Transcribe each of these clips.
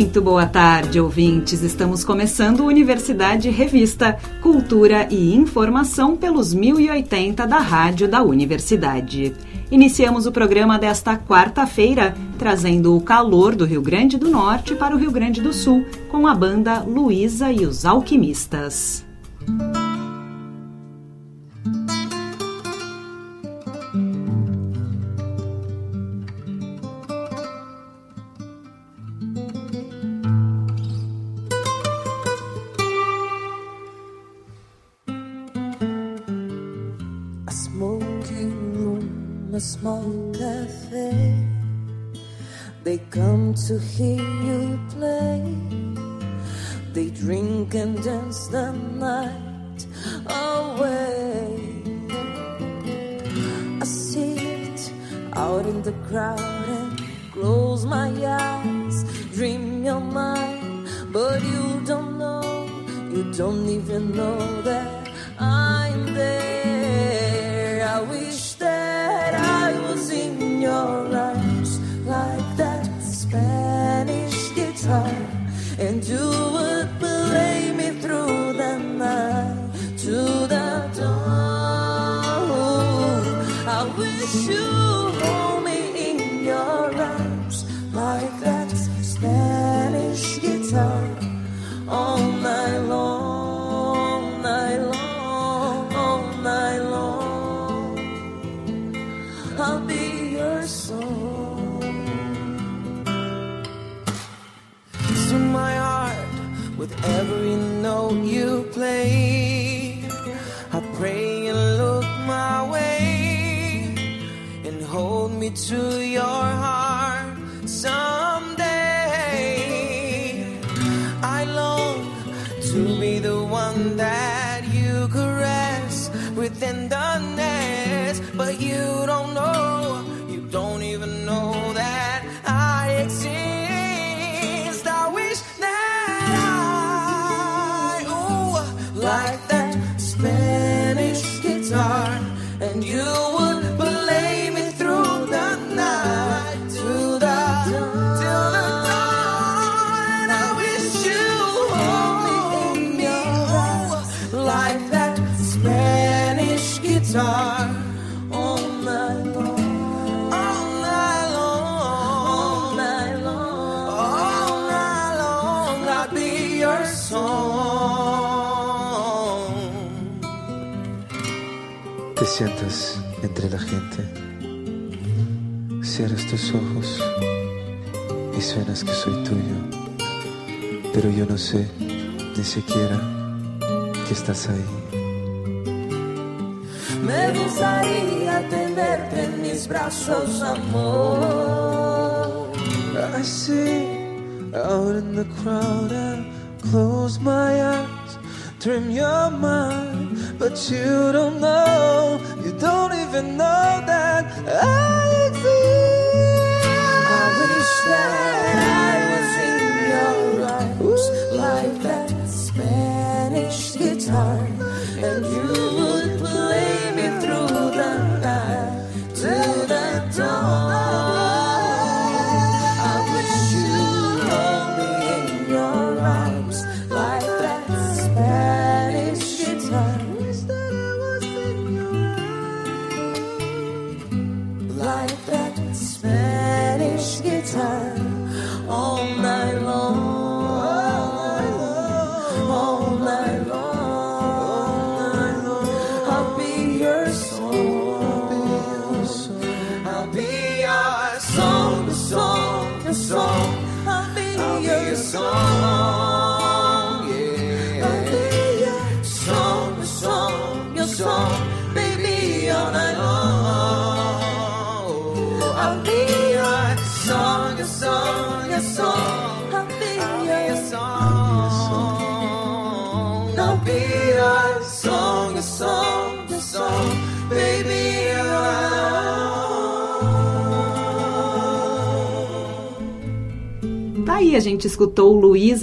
Muito boa tarde, ouvintes. Estamos começando Universidade Revista, Cultura e Informação pelos 1080 da Rádio da Universidade. Iniciamos o programa desta quarta-feira, trazendo o calor do Rio Grande do Norte para o Rio Grande do Sul, com a banda Luísa e os Alquimistas. To hear you play. They drink and dance the night away. I sit out in the crowd and close my eyes, dream your mind, but you don't know, you don't even know that sientas entre la gente, cierras tus ojos y suenas que soy tuyo, pero yo no sé ni siquiera que estás ahí. Me gustaría tenerte en mis brazos, amor. I see out in the crowd and close my eyes, dream your mind, but you don't know, you don't even know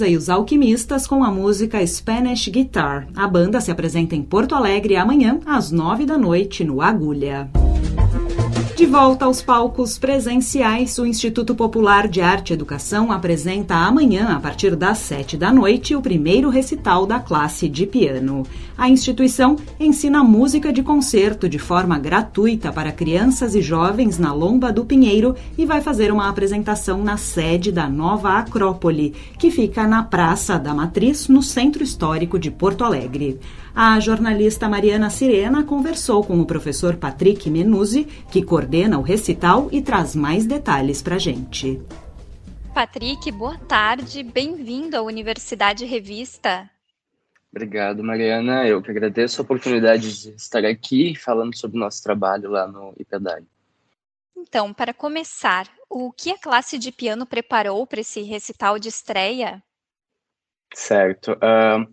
e os Alquimistas com a música Spanish Guitar. A banda se apresenta em Porto Alegre amanhã, às nove da noite, no Agulha. De volta aos palcos presenciais, o Instituto Popular de Arte e Educação apresenta amanhã, a partir das sete da noite, o primeiro recital da classe de piano. A instituição ensina música de concerto de forma gratuita para crianças e jovens na Lomba do Pinheiro e vai fazer uma apresentação na sede da nova Acrópole, que fica na Praça da Matriz, no Centro Histórico de Porto Alegre. A jornalista Mariana Sirena conversou com o professor Patrick Menuzzi, que coordena o recital e traz mais detalhes para a gente. Patrick, boa tarde, bem-vindo à Universidade Revista. Obrigado, Mariana. Eu que agradeço a oportunidade de estar aqui falando sobre o nosso trabalho lá no IPEDAI. Então, para começar, o que a classe de piano preparou para esse recital de estreia? Certo. Uh,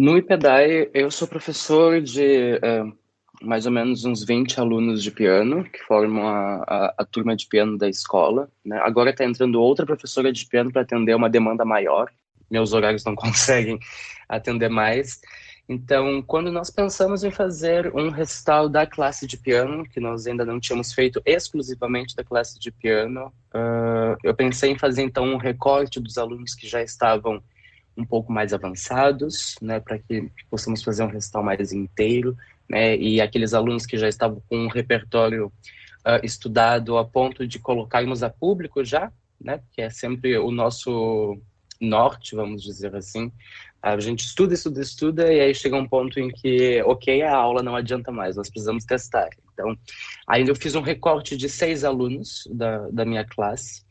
no IPEDAI, eu sou professor de uh, mais ou menos uns 20 alunos de piano, que formam a, a, a turma de piano da escola. Né? Agora está entrando outra professora de piano para atender uma demanda maior. Meus horários não conseguem atender mais. Então, quando nós pensamos em fazer um recital da classe de piano, que nós ainda não tínhamos feito exclusivamente da classe de piano, uh, eu pensei em fazer então um recorte dos alunos que já estavam um pouco mais avançados, né, para que possamos fazer um recital mais inteiro, né, e aqueles alunos que já estavam com um repertório uh, estudado a ponto de colocarmos a público já, né, que é sempre o nosso norte, vamos dizer assim. A gente estuda, estuda, estuda, e aí chega um ponto em que, ok, a aula não adianta mais, nós precisamos testar. Então, aí eu fiz um recorte de seis alunos da, da minha classe,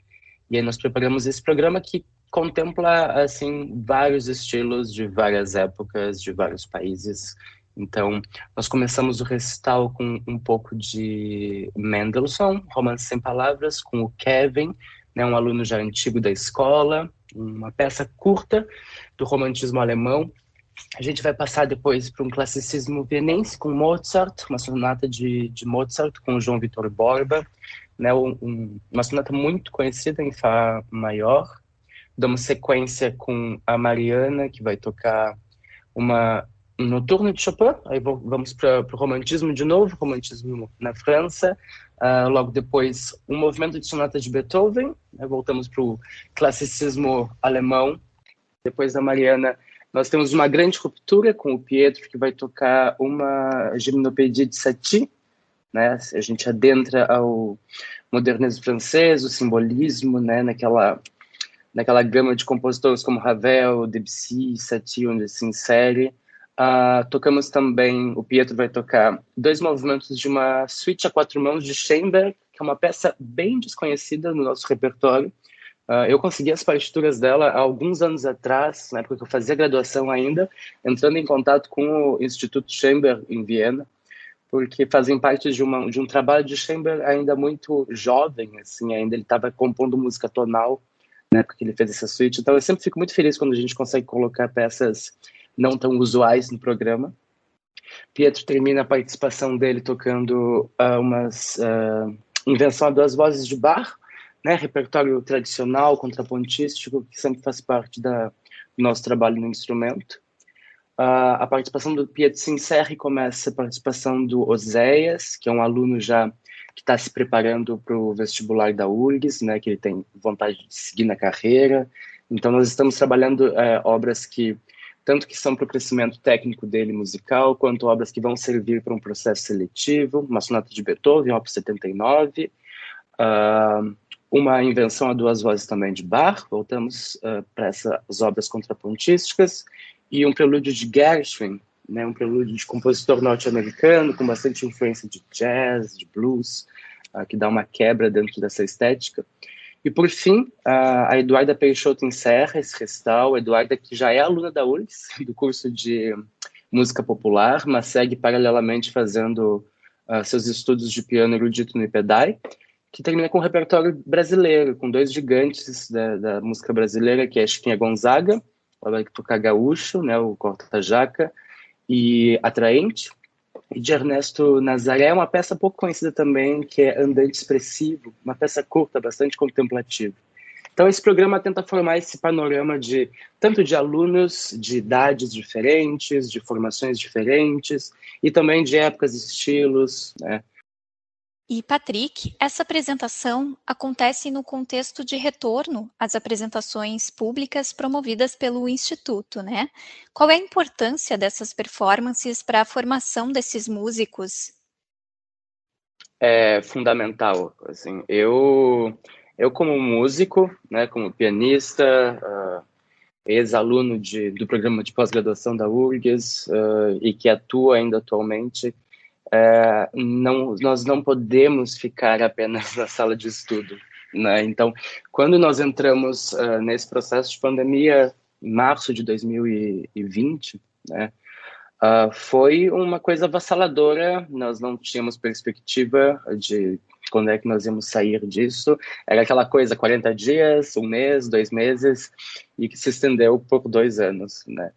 e aí nós preparamos esse programa que contempla assim vários estilos de várias épocas, de vários países. Então, nós começamos o recital com um pouco de Mendelssohn, Romance Sem Palavras, com o Kevin, né, um aluno já antigo da escola, uma peça curta do romantismo alemão. A gente vai passar depois para um classicismo vienense com Mozart, uma sonata de, de Mozart com João Vitor Borba, né, um, uma sonata muito conhecida em Fá maior, damos sequência com a Mariana, que vai tocar uma um noturno de Chopin, aí vamos para o romantismo de novo, romantismo na França, uh, logo depois um movimento de sonata de Beethoven, né, voltamos para o classicismo alemão, depois da Mariana nós temos uma grande ruptura com o Pietro, que vai tocar uma gimnopedia de Satie, né, a gente adentra ao modernismo francês, o simbolismo, né, naquela naquela gama de compositores como Ravel, Debussy, Satie, onde se insere. Uh, tocamos também, o Pietro vai tocar dois movimentos de uma suíte a quatro mãos de Schoenberg, que é uma peça bem desconhecida no nosso repertório. Uh, eu consegui as partituras dela há alguns anos atrás, na época que eu fazia graduação ainda, entrando em contato com o Instituto Schoenberg em Viena, porque fazem parte de, uma, de um trabalho de Schoenberg ainda muito jovem, assim, ainda ele estava compondo música tonal na época que ele fez essa suíte. Então eu sempre fico muito feliz quando a gente consegue colocar peças não tão usuais no programa. Pietro termina a participação dele tocando uh, umas uh, invenção a duas vozes de bar, né, repertório tradicional, contrapontístico, que sempre faz parte da, do nosso trabalho no instrumento. Uh, a participação do Pietro se encerra e começa a participação do Oséias, que é um aluno já que está se preparando para o vestibular da URGS, né, que ele tem vontade de seguir na carreira. Então, nós estamos trabalhando é, obras que, tanto que são para o crescimento técnico dele musical, quanto obras que vão servir para um processo seletivo, uma sonata de Beethoven, Op. 79, uh, uma invenção a duas vozes também de Bach, voltamos uh, para essas obras contrapontísticas, e um prelúdio de Gershwin, né, um prelúdio de compositor norte-americano com bastante influência de jazz, de blues, uh, que dá uma quebra dentro dessa estética. E por fim, a Eduarda Peixoto encerra esse recital. A Eduarda, que já é aluna da URGS, do curso de música popular, mas segue paralelamente fazendo uh, seus estudos de piano erudito no IPEDAI, que termina com um repertório brasileiro, com dois gigantes da, da música brasileira, que é Chiquinha Gonzaga, ela vai tocar gaúcho, né, o Corta Jaca, e atraente. De Ernesto Nazaré, uma peça pouco conhecida também, que é Andante Expressivo, uma peça curta, bastante contemplativa. Então, esse programa tenta formar esse panorama de tanto de alunos de idades diferentes, de formações diferentes, e também de épocas e estilos, né? E, Patrick, essa apresentação acontece no contexto de retorno às apresentações públicas promovidas pelo Instituto, né? Qual é a importância dessas performances para a formação desses músicos? É fundamental, assim, eu, eu como músico, né, como pianista, uh, ex-aluno do programa de pós-graduação da URGS uh, e que atua ainda atualmente, é, não, nós não podemos ficar apenas na sala de estudo. Né? Então, quando nós entramos uh, nesse processo de pandemia, em março de 2020, né, uh, foi uma coisa avassaladora, nós não tínhamos perspectiva de quando é que nós íamos sair disso. Era aquela coisa, 40 dias, um mês, dois meses, e que se estendeu por dois anos, né?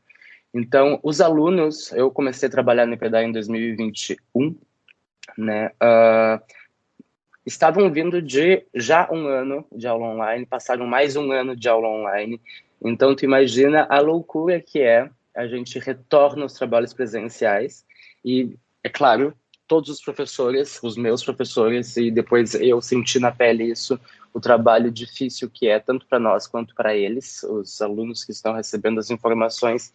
Então, os alunos, eu comecei a trabalhar no IPDA em 2021, né? Uh, estavam vindo de já um ano de aula online, passaram mais um ano de aula online. Então, tu imagina a loucura que é a gente retorna aos trabalhos presenciais e, é claro, todos os professores, os meus professores, e depois eu senti na pele isso, o trabalho difícil que é, tanto para nós quanto para eles, os alunos que estão recebendo as informações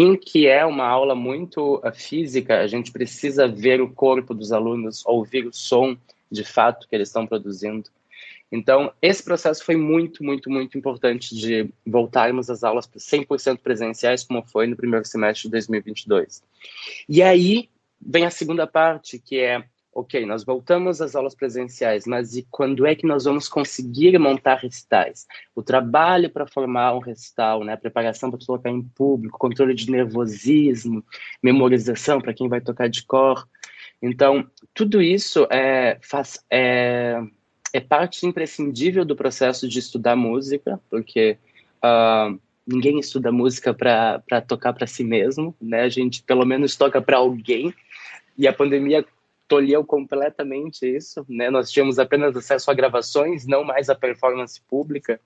em que é uma aula muito uh, física, a gente precisa ver o corpo dos alunos, ouvir o som de fato que eles estão produzindo. Então, esse processo foi muito, muito, muito importante de voltarmos às aulas 100% presenciais, como foi no primeiro semestre de 2022. E aí vem a segunda parte, que é ok, nós voltamos às aulas presenciais, mas e quando é que nós vamos conseguir montar recitais? O trabalho para formar um recital, né, a preparação para tocar em público, controle de nervosismo, memorização para quem vai tocar de cor. Então, tudo isso é, faz, é, é parte imprescindível do processo de estudar música, porque uh, ninguém estuda música para tocar para si mesmo, né? A gente pelo menos toca para alguém. E a pandemia tolheu completamente isso, né? Nós tínhamos apenas acesso a gravações, não mais a performance pública.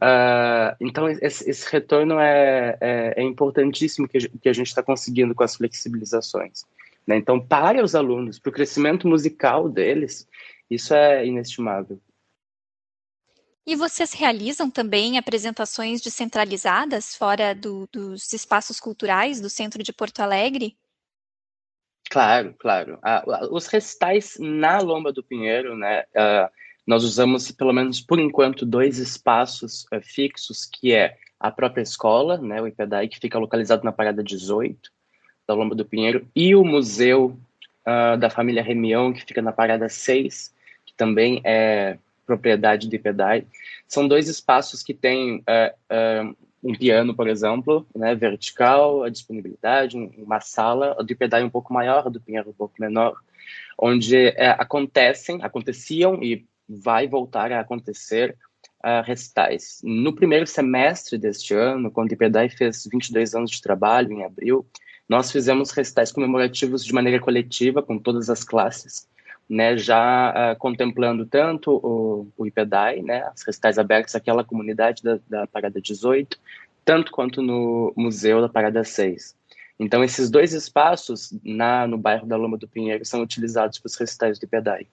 Uh, então, esse, esse retorno é, é, é, importantíssimo que, que a gente está conseguindo com as flexibilizações. Né? Então, para os alunos, para o crescimento musical deles, isso é inestimável. E vocês realizam também apresentações descentralizadas fora do, dos espaços culturais do centro de Porto Alegre? Claro, claro. Ah, os recitais na Lomba do Pinheiro, né, uh, nós usamos, pelo menos por enquanto, dois espaços uh, fixos, que é a própria escola, né, o IPEDAI, que fica localizado na parada 18 da Lomba do Pinheiro, e o Museu uh, da Família Remião, que fica na parada 6, que também é propriedade do IPEDAI. São dois espaços que têm um piano, por exemplo, né, vertical, a disponibilidade, uma sala, a do um pouco maior, a do Pinheiro um pouco menor, onde é, acontecem, aconteciam e vai voltar a acontecer uh, recitais. No primeiro semestre deste ano, quando o IPEDAI fez 22 anos de trabalho, em abril, nós fizemos recitais comemorativos de maneira coletiva, com todas as classes, né, já uh, contemplando tanto o, o IPEDAI, né, as recitais abertas àquela comunidade da, da Parada 18, tanto quanto no Museu da Parada 6. Então, esses dois espaços na, no bairro da Loma do Pinheiro são utilizados para os recitais do IPEDAI.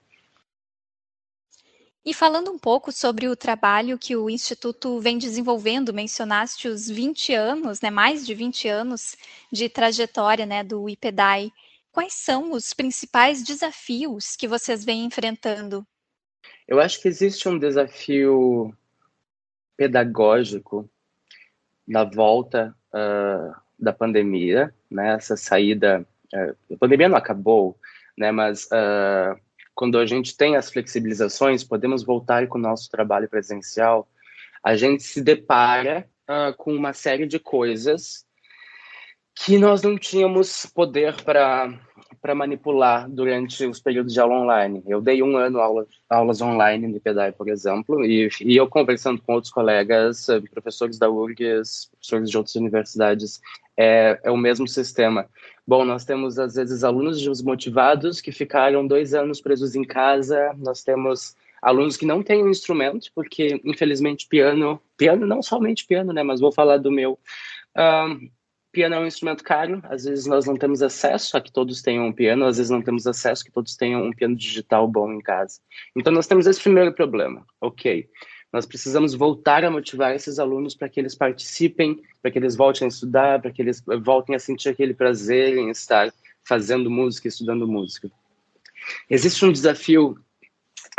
E falando um pouco sobre o trabalho que o Instituto vem desenvolvendo, mencionaste os 20 anos, né, mais de 20 anos de trajetória né, do IPEDAI quais são os principais desafios que vocês vêm enfrentando? Eu acho que existe um desafio pedagógico na volta uh, da pandemia, né? Essa saída, uh, a pandemia não acabou, né? Mas uh, quando a gente tem as flexibilizações, podemos voltar com o nosso trabalho presencial. A gente se depara com uma série de coisas que nós não tínhamos poder para manipular durante os períodos de aula online. Eu dei um ano aula, aulas online no IPEDAI, por exemplo, e, e eu conversando com outros colegas, eh, professores da URGS, professores de outras universidades, é, é o mesmo sistema. Bom, nós temos às vezes alunos desmotivados que ficaram dois anos presos em casa, nós temos alunos que não têm um instrumento, porque infelizmente piano, piano não somente piano, né, mas vou falar do meu. Um, piano é um instrumento caro, às vezes nós não temos acesso a que todos tenham um piano, às vezes não temos acesso a que todos tenham um piano digital bom em casa. Então nós temos esse primeiro problema. Ok, nós precisamos voltar a motivar esses alunos para que eles participem, para que eles voltem a estudar, para que eles voltem a sentir aquele prazer em estar fazendo música, estudando música. Existe um desafio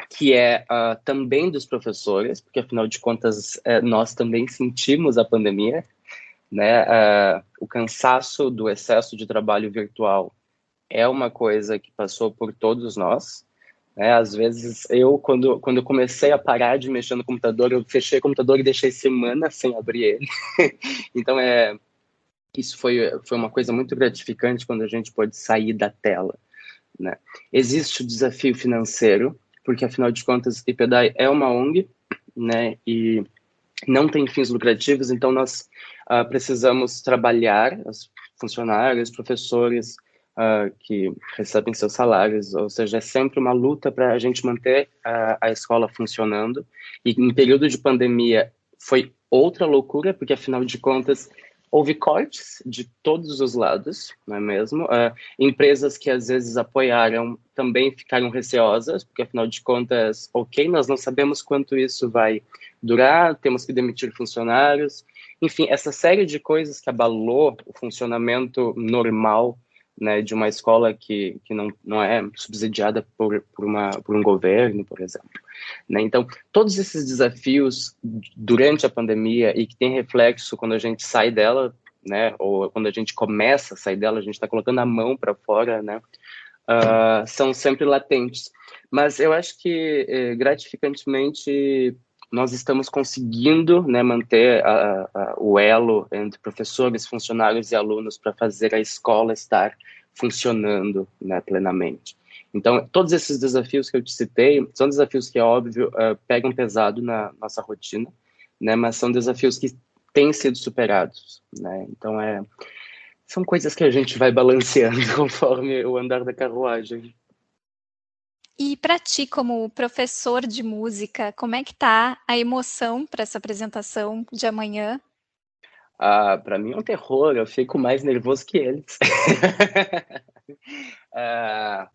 que é uh, também dos professores, porque afinal de contas uh, nós também sentimos a pandemia, né? Uh, o cansaço do excesso de trabalho virtual é uma coisa que passou por todos nós. Né? Às vezes eu, quando quando comecei a parar de mexer no computador, eu fechei o computador e deixei semana sem abrir ele. então é isso foi foi uma coisa muito gratificante quando a gente pode sair da tela. Né? Existe o desafio financeiro, porque afinal de contas, IPEDAI é uma ONG, né, e não tem fins lucrativos, então nós uh, precisamos trabalhar, os funcionários, professores uh, que recebem seus salários, ou seja, é sempre uma luta para a gente manter uh, a escola funcionando, e em período de pandemia foi outra loucura, porque afinal de contas houve cortes de todos os lados, não é mesmo? Uh, empresas que às vezes apoiaram também ficaram receosas, porque afinal de contas, ok, nós não sabemos quanto isso vai durar, temos que demitir funcionários, enfim, essa série de coisas que abalou o funcionamento normal né, de uma escola que, que não, não é subsidiada por, por, uma, por um governo, por exemplo. Né? Então, todos esses desafios durante a pandemia e que tem reflexo quando a gente sai dela, né, ou quando a gente começa a sair dela, a gente está colocando a mão para fora, né, uh, são sempre latentes. Mas eu acho que, eh, gratificantemente, nós estamos conseguindo né, manter a, a, o elo entre professores, funcionários e alunos para fazer a escola estar funcionando né, plenamente. Então, todos esses desafios que eu te citei são desafios que, é óbvio, uh, pegam pesado na nossa rotina, né, mas são desafios que têm sido superados. Né? Então, é, são coisas que a gente vai balanceando conforme o andar da carruagem. E para ti, como professor de música, como é que tá a emoção para essa apresentação de amanhã? Ah, para mim é um terror, eu fico mais nervoso que eles. ah,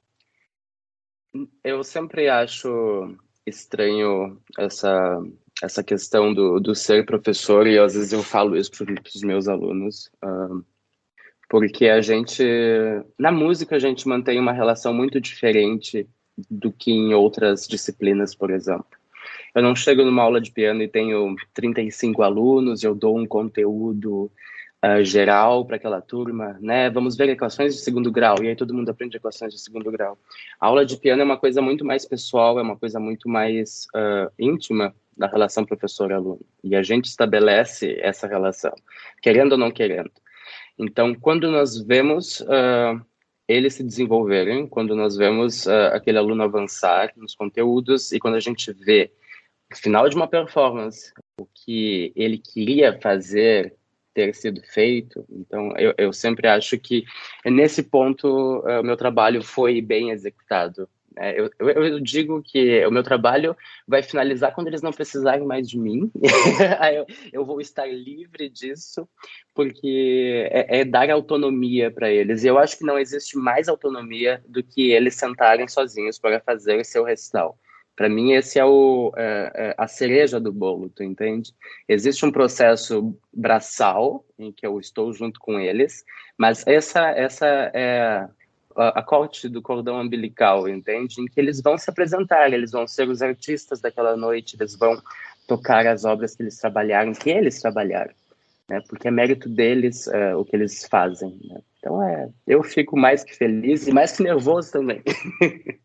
eu sempre acho estranho essa, essa questão do, do ser professor, e às vezes eu falo isso para os meus alunos, uh, porque a gente, na música, a gente mantém uma relação muito diferente do que em outras disciplinas, por exemplo. Eu não chego numa aula de piano e tenho 35 alunos, eu dou um conteúdo uh, geral para aquela turma, né? Vamos ver equações de segundo grau, e aí todo mundo aprende equações de segundo grau. A aula de piano é uma coisa muito mais pessoal, é uma coisa muito mais uh, íntima da relação professor-aluno. E a gente estabelece essa relação, querendo ou não querendo. Então, quando nós vemos uh, eles se desenvolverem, quando nós vemos uh, aquele aluno avançar nos conteúdos e quando a gente vê no final de uma performance o que ele queria fazer ter sido feito. Então, eu, eu sempre acho que nesse ponto uh, meu trabalho foi bem executado. É, eu, eu, digo que o meu trabalho vai finalizar quando eles não precisarem mais de mim. eu, eu, vou estar livre disso, porque é, é dar autonomia para eles. E eu acho que não existe mais autonomia do que eles sentarem sozinhos para fazer seu recital. Para mim, esse é, o, é, é, a cereja do bolo, tu entende? Existe um processo braçal, em que eu estou junto com eles, mas essa, essa é a, corte do cordão umbilical, entende? Em que eles vão se apresentar, eles vão ser os artistas daquela noite, eles vão tocar as obras que eles trabalharam, que eles trabalharam, né? Porque é mérito deles é, o que eles fazem. Né? Então é, eu fico mais que feliz e mais que nervoso também.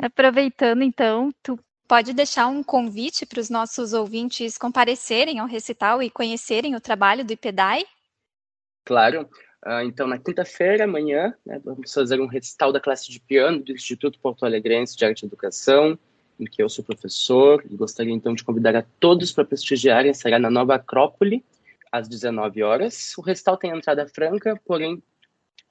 Aproveitando então, tu pode deixar um convite para os nossos ouvintes comparecerem ao recital e conhecerem o trabalho do IPEDAI? Claro. Uh, então, na quinta-feira, amanhã, né, vamos fazer um recital da classe de piano do Instituto Porto Alegrense de Arte e Educação, em que eu sou professor, e gostaria então de convidar a todos para prestigiarem. Será na Nova Acrópole, às 19 horas. O recital tem entrada franca, porém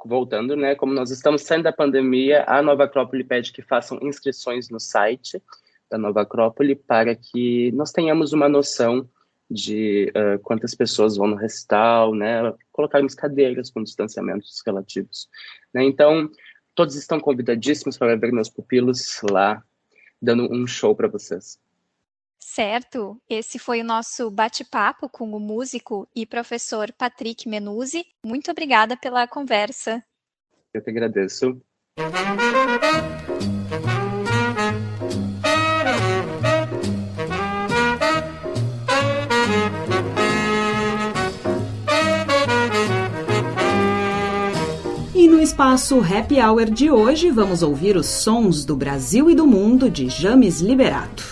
voltando, né, como nós estamos saindo da pandemia, a Nova Acrópole pede que façam inscrições no site da Nova Acrópole para que nós tenhamos uma noção de uh, quantas pessoas vão no recital, né, colocarmos cadeiras com distanciamentos relativos. Né? Então, todos estão convidadíssimos para ver meus pupilos lá, dando um show para vocês. Certo, esse foi o nosso bate-papo com o músico e professor Patrick Menuzzi. Muito obrigada pela conversa. Eu que agradeço. Espaço Happy Hour de hoje, vamos ouvir os sons do Brasil e do mundo de James Liberato.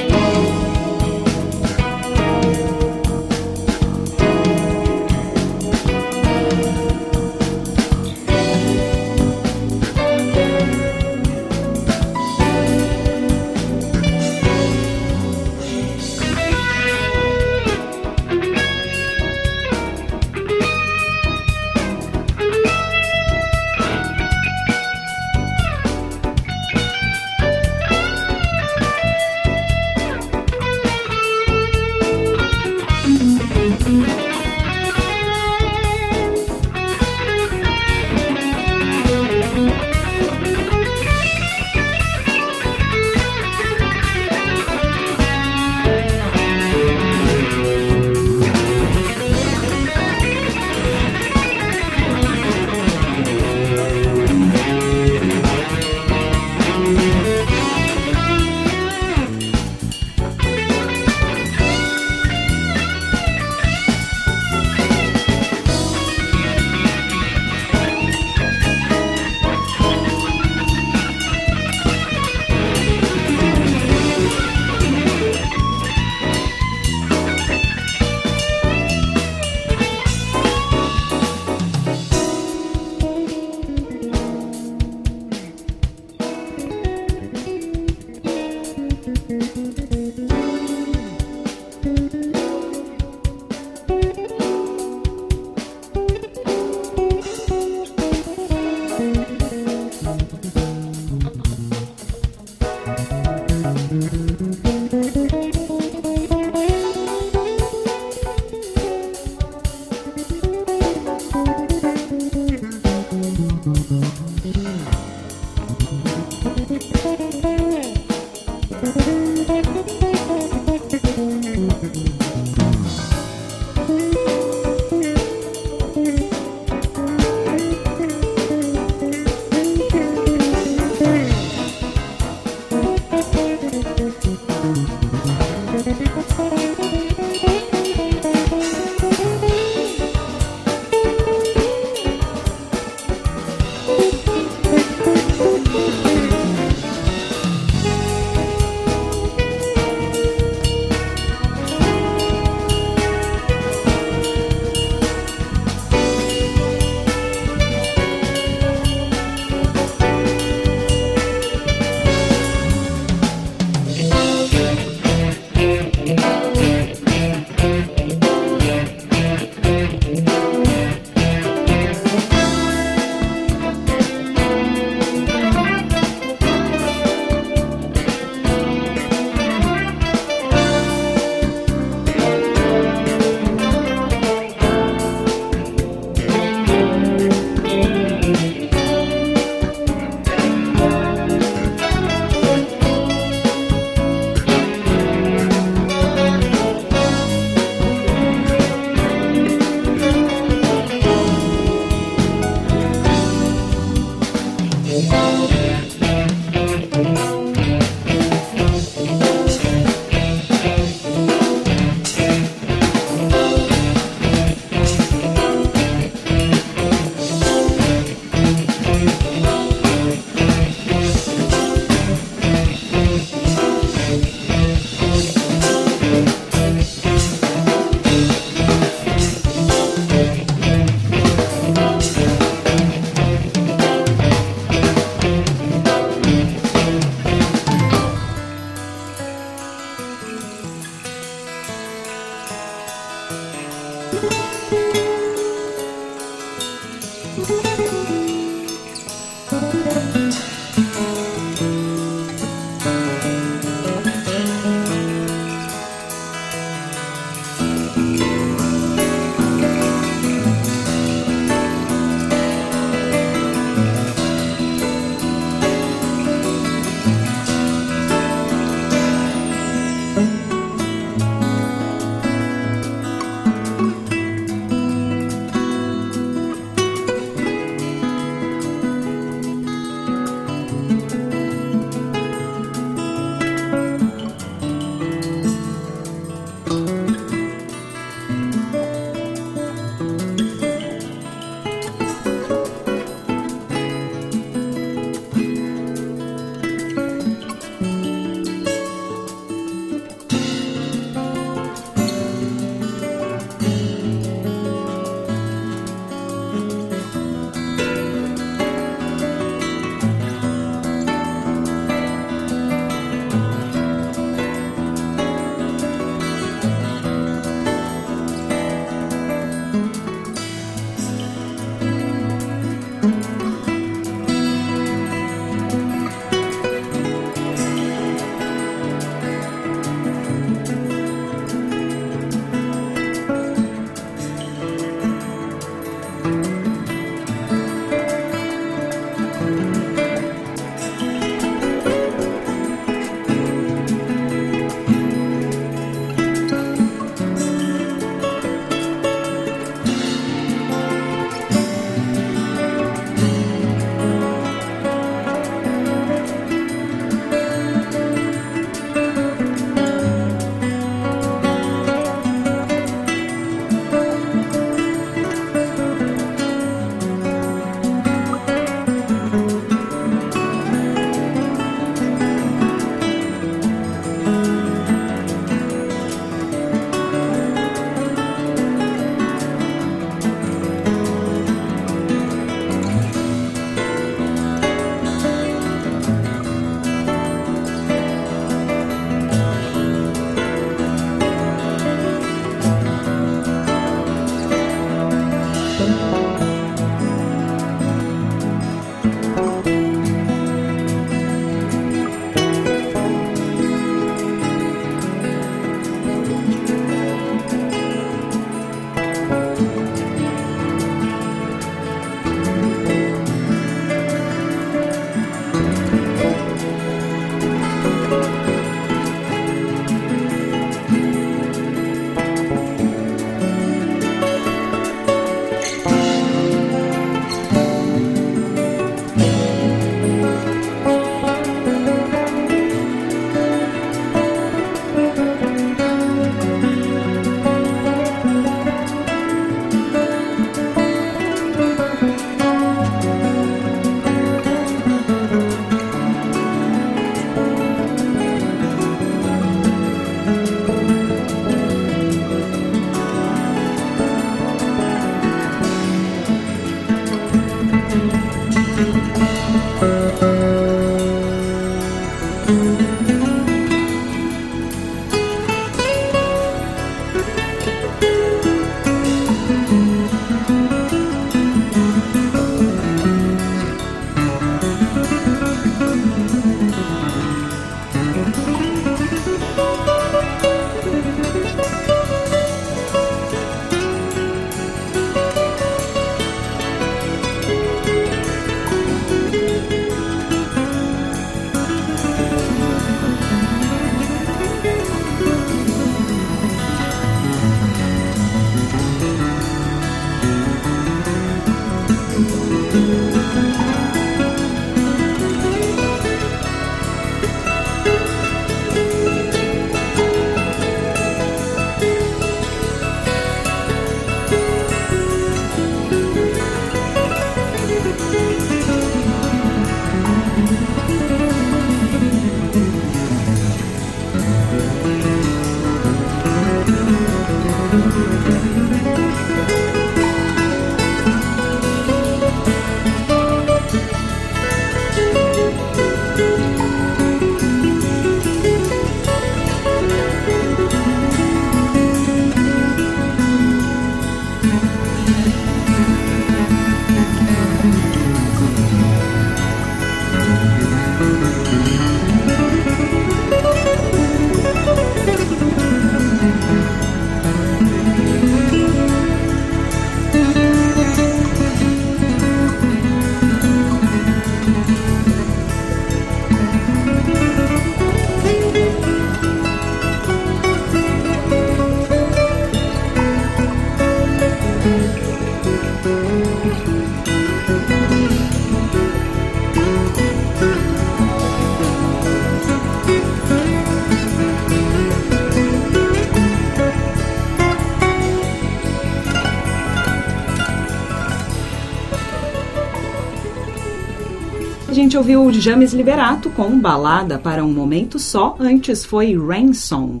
Gente ouviu James Liberato com Balada para um Momento Só, antes foi Rain Song.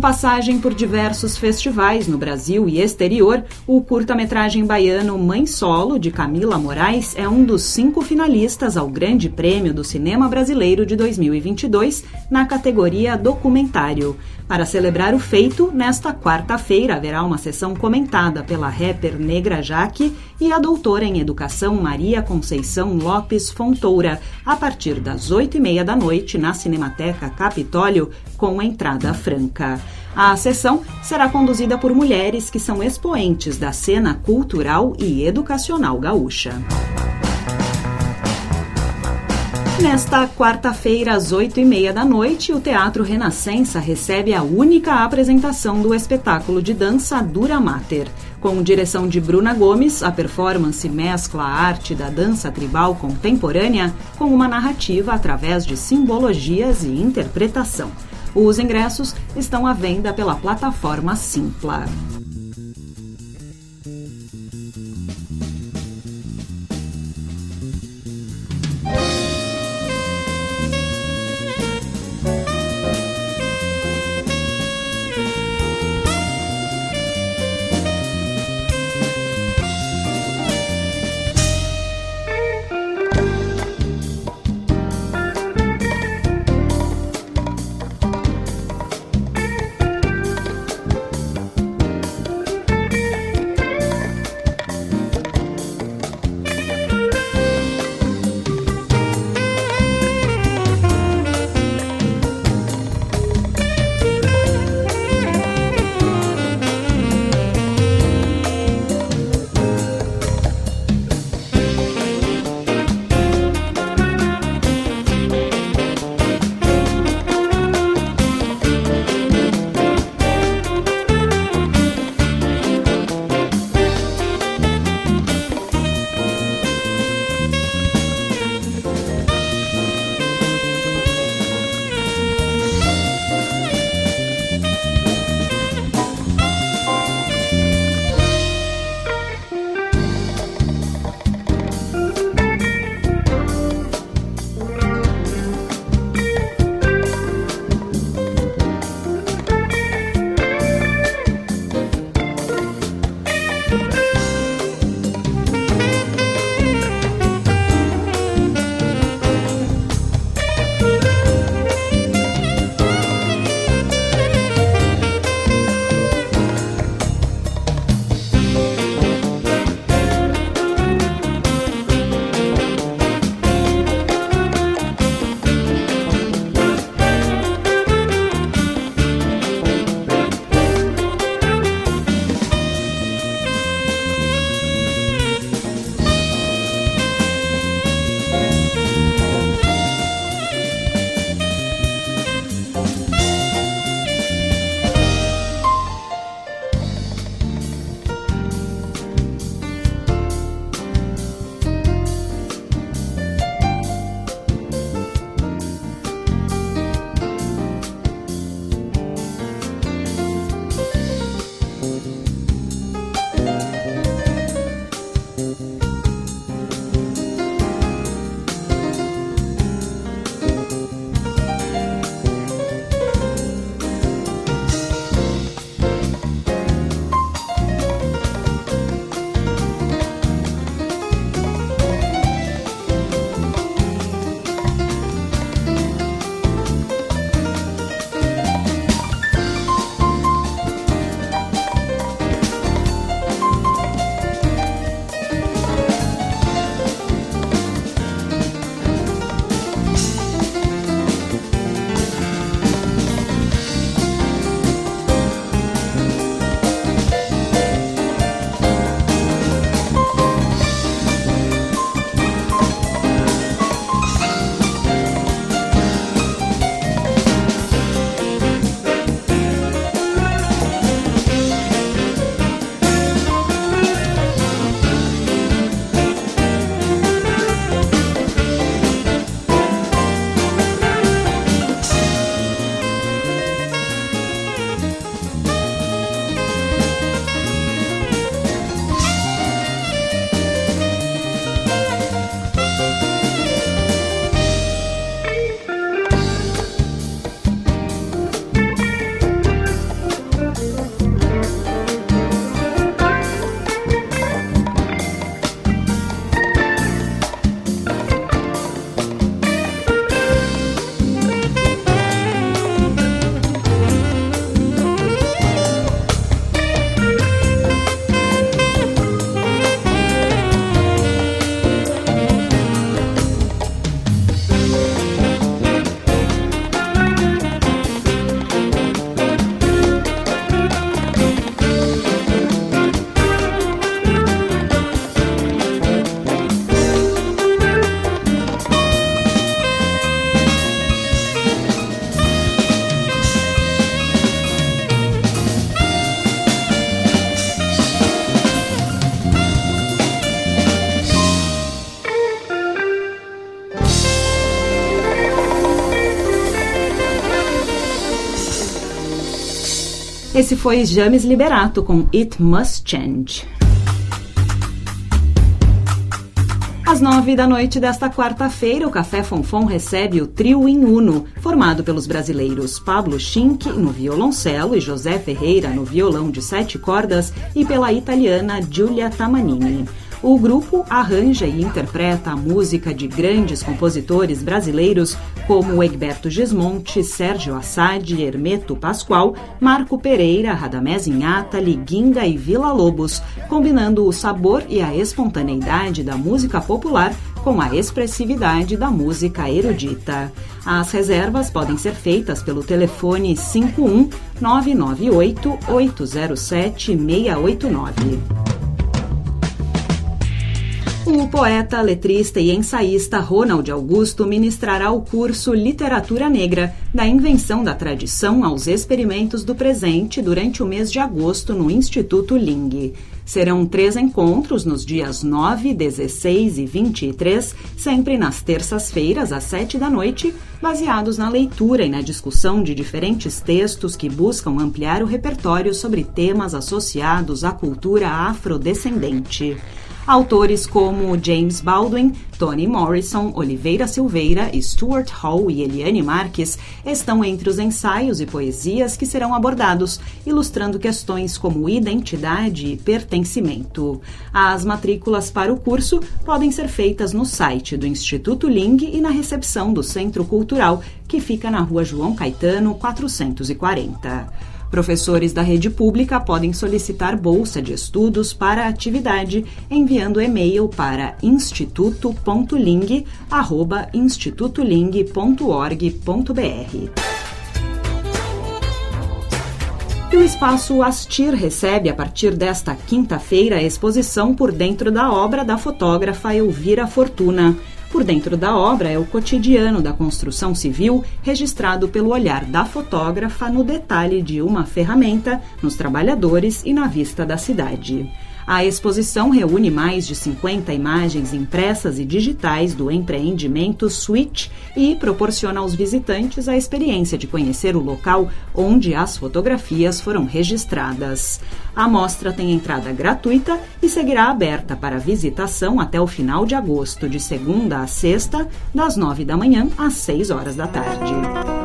Passagem por diversos festivais no Brasil e exterior, o curta-metragem baiano Mãe Solo, de Camila Moraes, é um dos cinco finalistas ao Grande Prêmio do Cinema Brasileiro de 2022 na categoria Documentário. Para celebrar o feito, nesta quarta-feira haverá uma sessão comentada pela rapper Negra Jaque e a doutora em Educação Maria Conceição Lopes Fontoura, a partir das oito e meia da noite na Cinemateca Capitólio, com entrada franca. A sessão será conduzida por mulheres que são expoentes da cena cultural e educacional gaúcha. Nesta quarta-feira, às oito e meia da noite, o Teatro Renascença recebe a única apresentação do espetáculo de dança Dura Mater. Com direção de Bruna Gomes, a performance mescla a arte da dança tribal contemporânea com uma narrativa através de simbologias e interpretação. Os ingressos estão à venda pela plataforma Simpla. Esse foi James Liberato com It Must Change. Às nove da noite desta quarta-feira, o Café Fonfon recebe o trio em Uno, formado pelos brasileiros Pablo Schink no violoncelo e José Ferreira no violão de sete cordas e pela italiana Giulia Tamanini. O grupo arranja e interpreta a música de grandes compositores brasileiros como Egberto Gismonti, Sérgio Assad, Hermeto Pascoal, Marco Pereira, Radamés Inhata, Liguinga e Vila Lobos, combinando o sabor e a espontaneidade da música popular com a expressividade da música erudita. As reservas podem ser feitas pelo telefone 51 998 807 689. O poeta, letrista e ensaísta Ronald Augusto ministrará o curso Literatura Negra, da invenção da tradição aos experimentos do presente durante o mês de agosto no Instituto Ling. Serão três encontros nos dias 9, 16 e 23, sempre nas terças-feiras, às sete da noite, baseados na leitura e na discussão de diferentes textos que buscam ampliar o repertório sobre temas associados à cultura afrodescendente. Autores como James Baldwin, Toni Morrison, Oliveira Silveira, Stuart Hall e Eliane Marques estão entre os ensaios e poesias que serão abordados, ilustrando questões como identidade e pertencimento. As matrículas para o curso podem ser feitas no site do Instituto Ling e na recepção do Centro Cultural, que fica na rua João Caetano, 440. Professores da rede pública podem solicitar bolsa de estudos para a atividade enviando e-mail para instituto.ling@institutoling.org.br. E o espaço Astir recebe, a partir desta quinta-feira, a exposição por dentro da obra da fotógrafa Elvira Fortuna. Por dentro da obra é o cotidiano da construção civil, registrado pelo olhar da fotógrafa no detalhe de uma ferramenta, nos trabalhadores e na vista da cidade. A exposição reúne mais de 50 imagens impressas e digitais do empreendimento Switch e proporciona aos visitantes a experiência de conhecer o local onde as fotografias foram registradas. A mostra tem entrada gratuita e seguirá aberta para visitação até o final de agosto, de segunda a sexta, das nove da manhã às seis horas da tarde.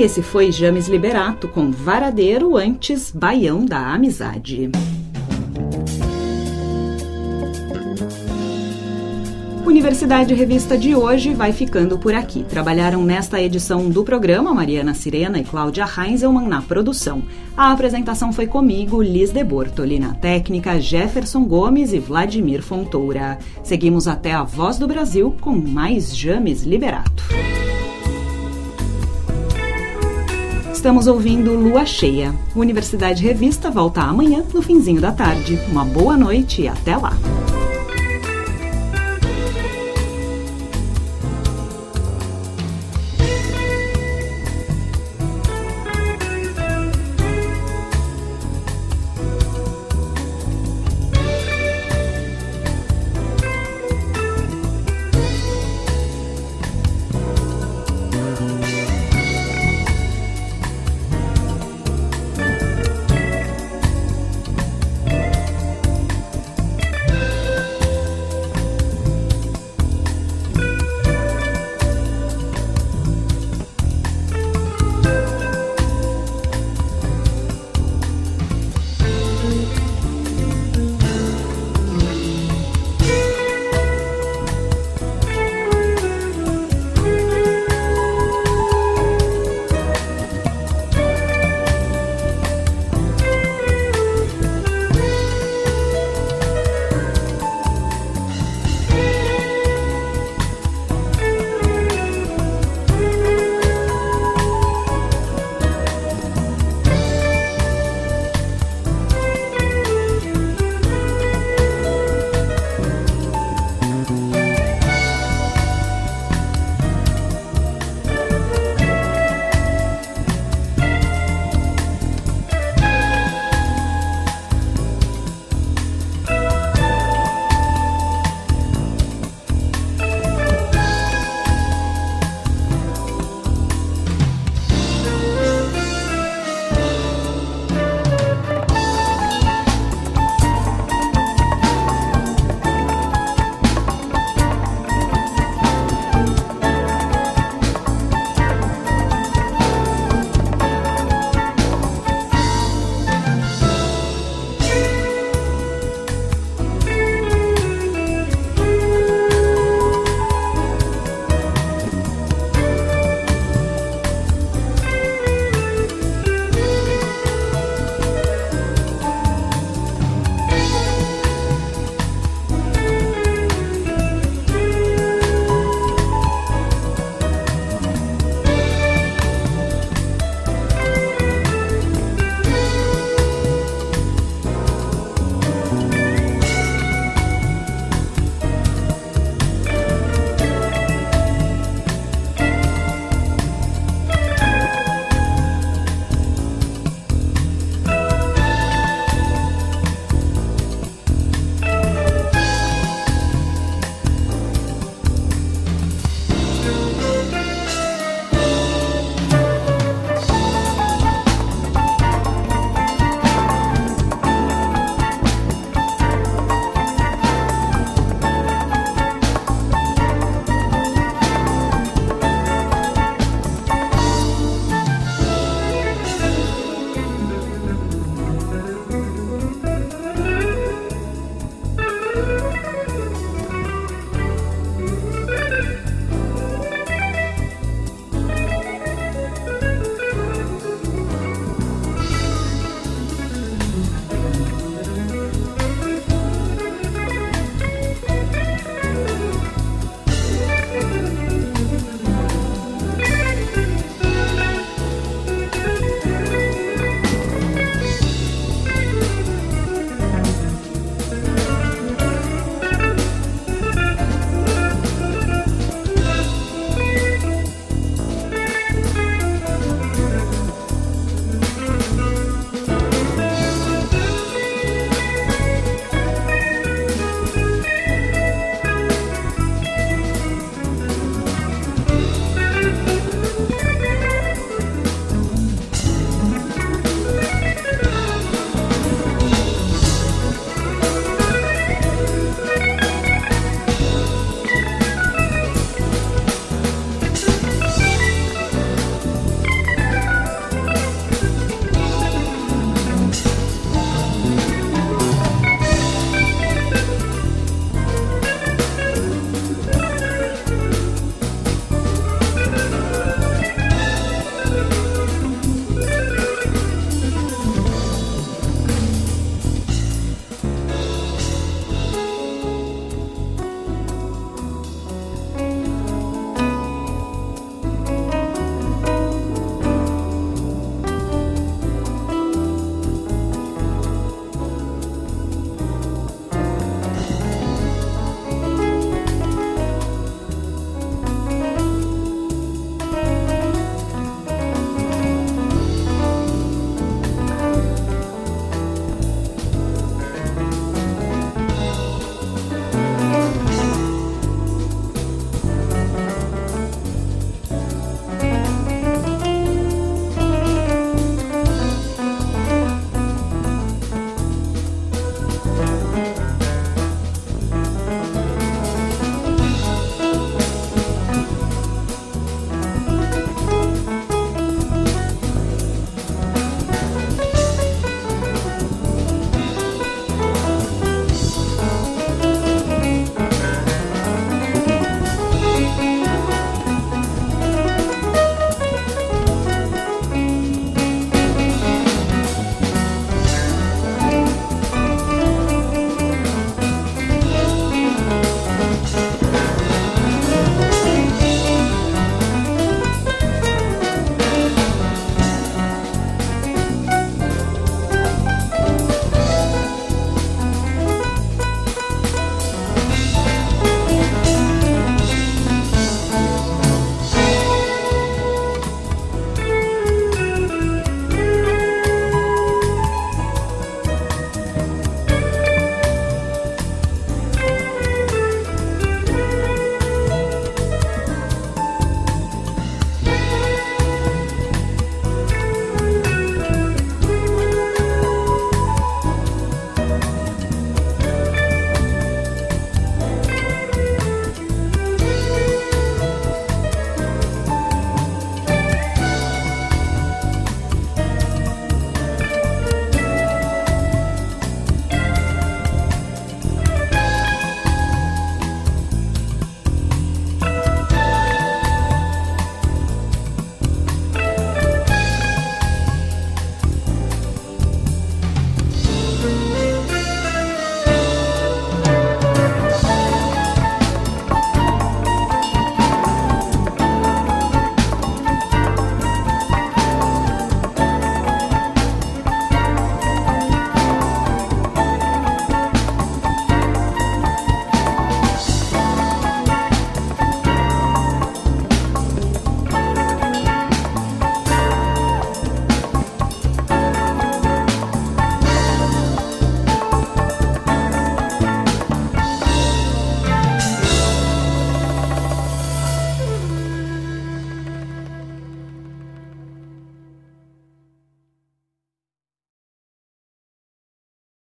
E esse foi James Liberato com Varadeiro antes Baião da Amizade. Universidade Revista de hoje vai ficando por aqui. Trabalharam nesta edição do programa Mariana Sirena e Cláudia Heinzelmann na produção. A apresentação foi comigo, Liz de Bortoli, na técnica, Jefferson Gomes e Vladimir Fontoura. Seguimos até a Voz do Brasil com mais James Liberato. Estamos ouvindo Lua Cheia. Universidade Revista volta amanhã, no finzinho da tarde. Uma boa noite e até lá!